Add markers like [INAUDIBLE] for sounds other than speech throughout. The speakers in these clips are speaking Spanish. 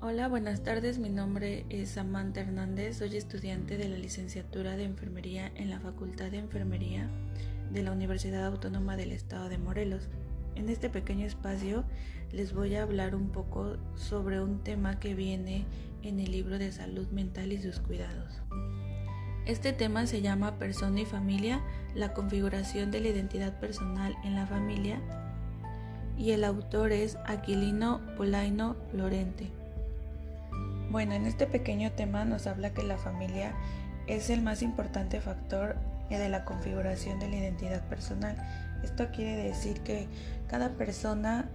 Hola, buenas tardes. Mi nombre es Samantha Hernández. Soy estudiante de la licenciatura de Enfermería en la Facultad de Enfermería de la Universidad Autónoma del Estado de Morelos. En este pequeño espacio les voy a hablar un poco sobre un tema que viene en el libro de salud mental y sus cuidados. Este tema se llama Persona y Familia, la configuración de la identidad personal en la familia y el autor es Aquilino Polaino Lorente. Bueno, en este pequeño tema nos habla que la familia es el más importante factor de la configuración de la identidad personal. Esto quiere decir que cada persona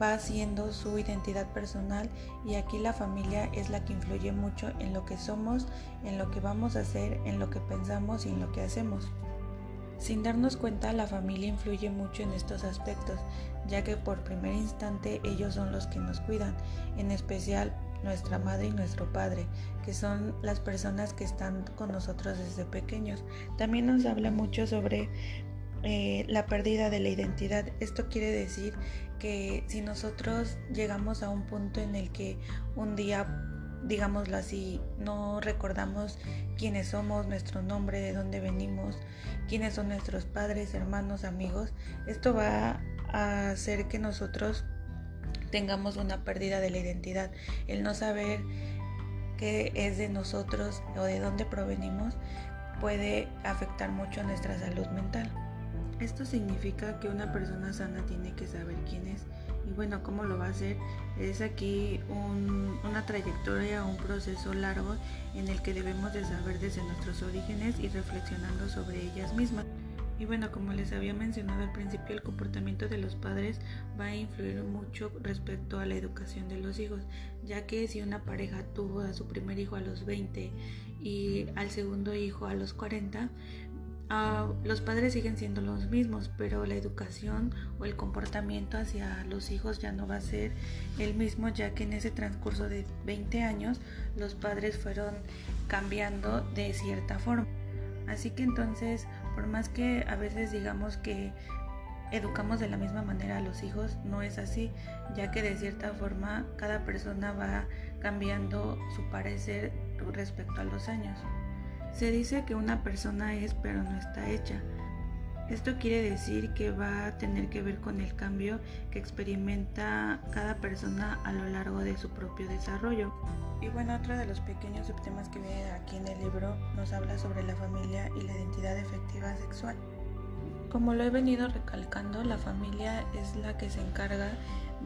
va haciendo su identidad personal y aquí la familia es la que influye mucho en lo que somos, en lo que vamos a hacer, en lo que pensamos y en lo que hacemos. Sin darnos cuenta, la familia influye mucho en estos aspectos, ya que por primer instante ellos son los que nos cuidan, en especial nuestra madre y nuestro padre, que son las personas que están con nosotros desde pequeños. También nos habla mucho sobre eh, la pérdida de la identidad. Esto quiere decir que si nosotros llegamos a un punto en el que un día, digámoslo así, no recordamos quiénes somos, nuestro nombre, de dónde venimos, quiénes son nuestros padres, hermanos, amigos, esto va a hacer que nosotros tengamos una pérdida de la identidad. El no saber qué es de nosotros o de dónde provenimos puede afectar mucho nuestra salud mental. Esto significa que una persona sana tiene que saber quién es y bueno, ¿cómo lo va a hacer? Es aquí una trayectoria, un proceso largo en el que debemos de saber desde nuestros orígenes y reflexionando sobre ellas mismas. Y bueno, como les había mencionado al principio, el comportamiento de los padres va a influir mucho respecto a la educación de los hijos, ya que si una pareja tuvo a su primer hijo a los 20 y al segundo hijo a los 40, ah, los padres siguen siendo los mismos, pero la educación o el comportamiento hacia los hijos ya no va a ser el mismo, ya que en ese transcurso de 20 años los padres fueron cambiando de cierta forma. Así que entonces, por más que a veces digamos que educamos de la misma manera a los hijos, no es así, ya que de cierta forma cada persona va cambiando su parecer respecto a los años. Se dice que una persona es pero no está hecha. Esto quiere decir que va a tener que ver con el cambio que experimenta cada persona a lo largo de su propio desarrollo. Y bueno, otro de los pequeños subtemas que viene aquí en el libro nos habla sobre la familia y la identidad efectiva sexual. Como lo he venido recalcando, la familia es la que se encarga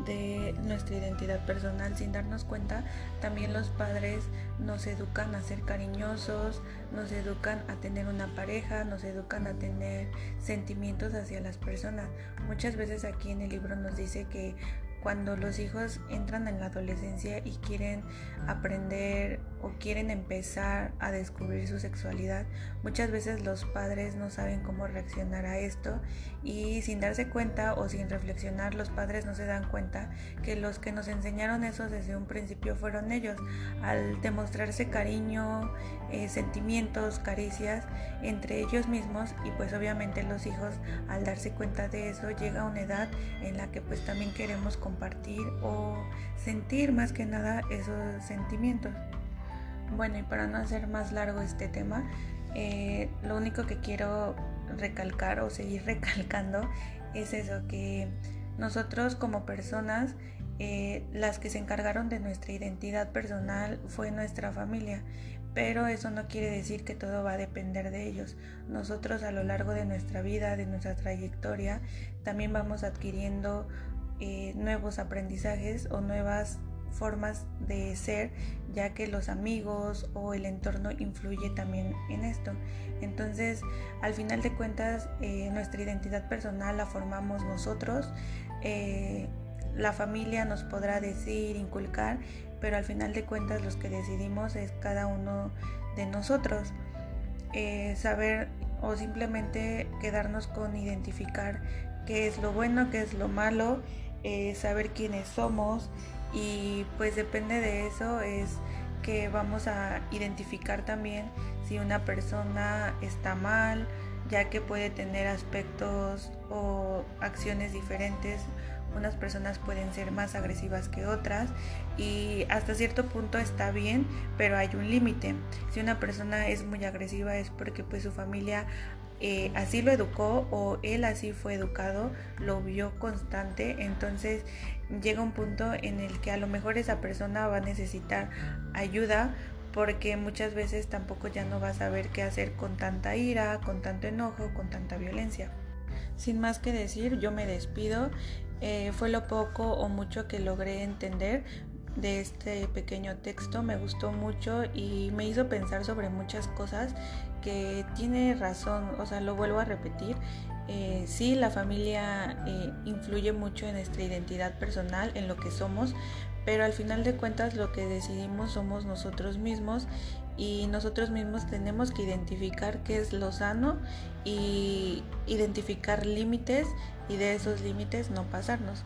de nuestra identidad personal sin darnos cuenta. También los padres nos educan a ser cariñosos, nos educan a tener una pareja, nos educan a tener sentimientos hacia las personas. Muchas veces aquí en el libro nos dice que cuando los hijos entran en la adolescencia y quieren aprender o quieren empezar a descubrir su sexualidad, muchas veces los padres no saben cómo reaccionar a esto y sin darse cuenta o sin reflexionar los padres no se dan cuenta que los que nos enseñaron eso desde un principio fueron ellos. Al demostrarse cariño, eh, sentimientos, caricias entre ellos mismos y pues obviamente los hijos al darse cuenta de eso llega a una edad en la que pues también queremos compartir o sentir más que nada esos sentimientos. Bueno, y para no hacer más largo este tema, eh, lo único que quiero recalcar o seguir [LAUGHS] recalcando es eso, que nosotros como personas, eh, las que se encargaron de nuestra identidad personal fue nuestra familia, pero eso no quiere decir que todo va a depender de ellos. Nosotros a lo largo de nuestra vida, de nuestra trayectoria, también vamos adquiriendo eh, nuevos aprendizajes o nuevas formas de ser, ya que los amigos o el entorno influye también en esto. Entonces, al final de cuentas, eh, nuestra identidad personal la formamos nosotros. Eh, la familia nos podrá decir, inculcar, pero al final de cuentas los que decidimos es cada uno de nosotros. saber o simplemente quedarnos con identificar qué es lo bueno, qué es lo malo eh, saber quiénes somos y pues depende de eso es que vamos a identificar también si una persona está mal, ya que puede tener aspectos o acciones diferentes. Unas personas pueden ser más agresivas que otras y hasta cierto punto está bien, pero hay un límite. Si una persona es muy agresiva es porque pues su familia eh, así lo educó o él así fue educado, lo vio constante, entonces llega un punto en el que a lo mejor esa persona va a necesitar ayuda porque muchas veces tampoco ya no va a saber qué hacer con tanta ira, con tanto enojo, con tanta violencia. Sin más que decir, yo me despido. Eh, fue lo poco o mucho que logré entender de este pequeño texto. Me gustó mucho y me hizo pensar sobre muchas cosas que tiene razón, o sea, lo vuelvo a repetir. Eh, sí, la familia eh, influye mucho en nuestra identidad personal, en lo que somos, pero al final de cuentas lo que decidimos somos nosotros mismos y nosotros mismos tenemos que identificar qué es lo sano y identificar límites y de esos límites no pasarnos.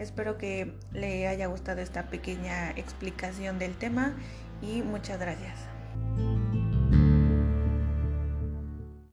Espero que le haya gustado esta pequeña explicación del tema y muchas gracias.